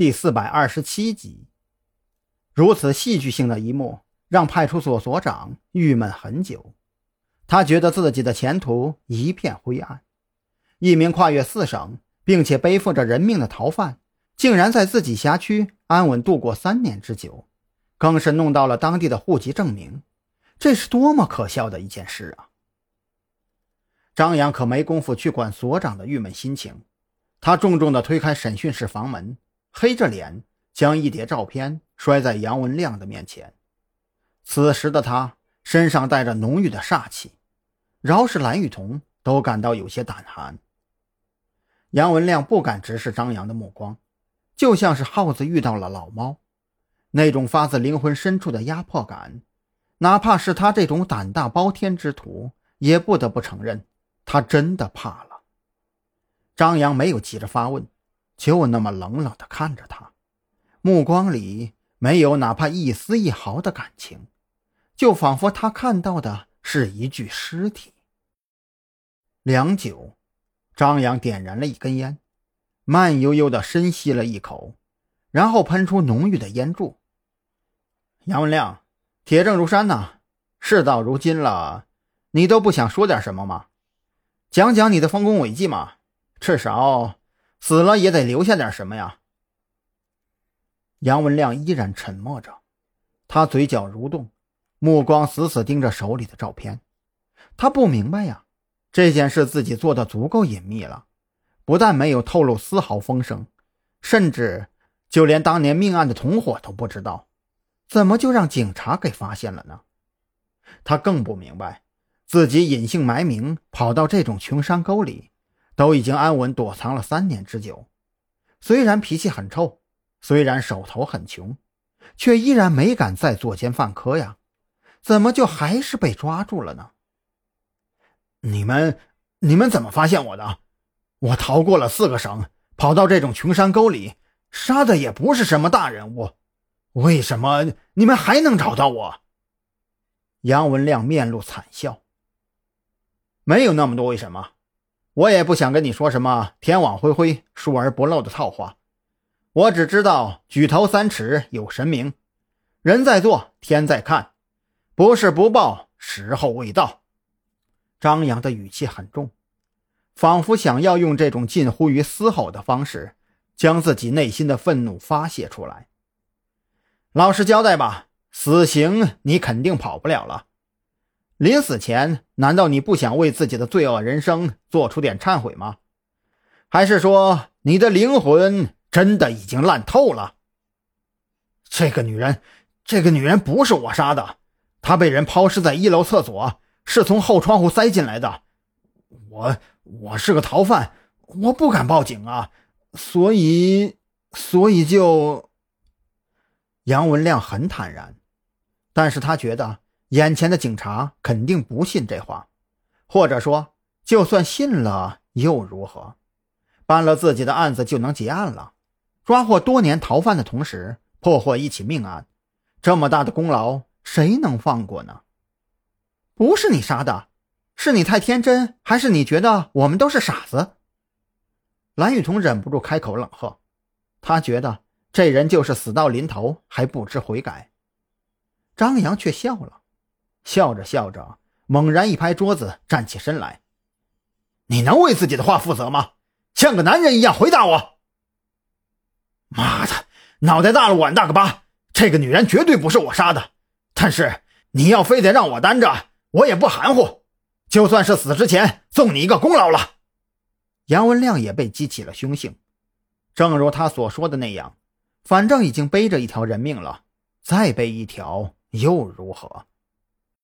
第四百二十七集。如此戏剧性的一幕，让派出所所长郁闷很久。他觉得自己的前途一片灰暗。一名跨越四省，并且背负着人命的逃犯，竟然在自己辖区安稳度过三年之久，更是弄到了当地的户籍证明。这是多么可笑的一件事啊！张扬可没工夫去管所长的郁闷心情，他重重地推开审讯室房门，黑着脸将一叠照片摔在杨文亮的面前。此时的他身上带着浓郁的煞气，饶是蓝雨桐都感到有些胆寒。杨文亮不敢直视张扬的目光，就像是耗子遇到了老猫，那种发自灵魂深处的压迫感，哪怕是他这种胆大包天之徒，也不得不承认。他真的怕了。张扬没有急着发问，就那么冷冷地看着他，目光里没有哪怕一丝一毫的感情，就仿佛他看到的是一具尸体。良久，张扬点燃了一根烟，慢悠悠地深吸了一口，然后喷出浓郁的烟柱。杨文亮，铁证如山呐，事到如今了，你都不想说点什么吗？讲讲你的丰功伟绩嘛，至少死了也得留下点什么呀。杨文亮依然沉默着，他嘴角蠕动，目光死死盯着手里的照片。他不明白呀，这件事自己做的足够隐秘了，不但没有透露丝毫风声，甚至就连当年命案的同伙都不知道，怎么就让警察给发现了呢？他更不明白。自己隐姓埋名跑到这种穷山沟里，都已经安稳躲藏了三年之久。虽然脾气很臭，虽然手头很穷，却依然没敢再作奸犯科呀。怎么就还是被抓住了呢？你们，你们怎么发现我的？我逃过了四个省，跑到这种穷山沟里，杀的也不是什么大人物，为什么你们还能找到我？杨文亮面露惨笑。没有那么多为什么，我也不想跟你说什么天网恢恢，疏而不漏的套话。我只知道举头三尺有神明，人在做，天在看，不是不报，时候未到。张扬的语气很重，仿佛想要用这种近乎于嘶吼的方式，将自己内心的愤怒发泄出来。老实交代吧，死刑你肯定跑不了了。临死前，难道你不想为自己的罪恶人生做出点忏悔吗？还是说你的灵魂真的已经烂透了？这个女人，这个女人不是我杀的，她被人抛尸在一楼厕所，是从后窗户塞进来的。我我是个逃犯，我不敢报警啊，所以所以就……杨文亮很坦然，但是他觉得。眼前的警察肯定不信这话，或者说，就算信了又如何？办了自己的案子就能结案了，抓获多年逃犯的同时破获一起命案，这么大的功劳谁能放过呢？不是你杀的，是你太天真，还是你觉得我们都是傻子？蓝雨桐忍不住开口冷喝，他觉得这人就是死到临头还不知悔改。张扬却笑了。笑着笑着，猛然一拍桌子，站起身来：“你能为自己的话负责吗？像个男人一样回答我！”妈的，脑袋大了碗大个疤！这个女人绝对不是我杀的，但是你要非得让我担着，我也不含糊，就算是死之前送你一个功劳了。杨文亮也被激起了凶性，正如他所说的那样，反正已经背着一条人命了，再背一条又如何？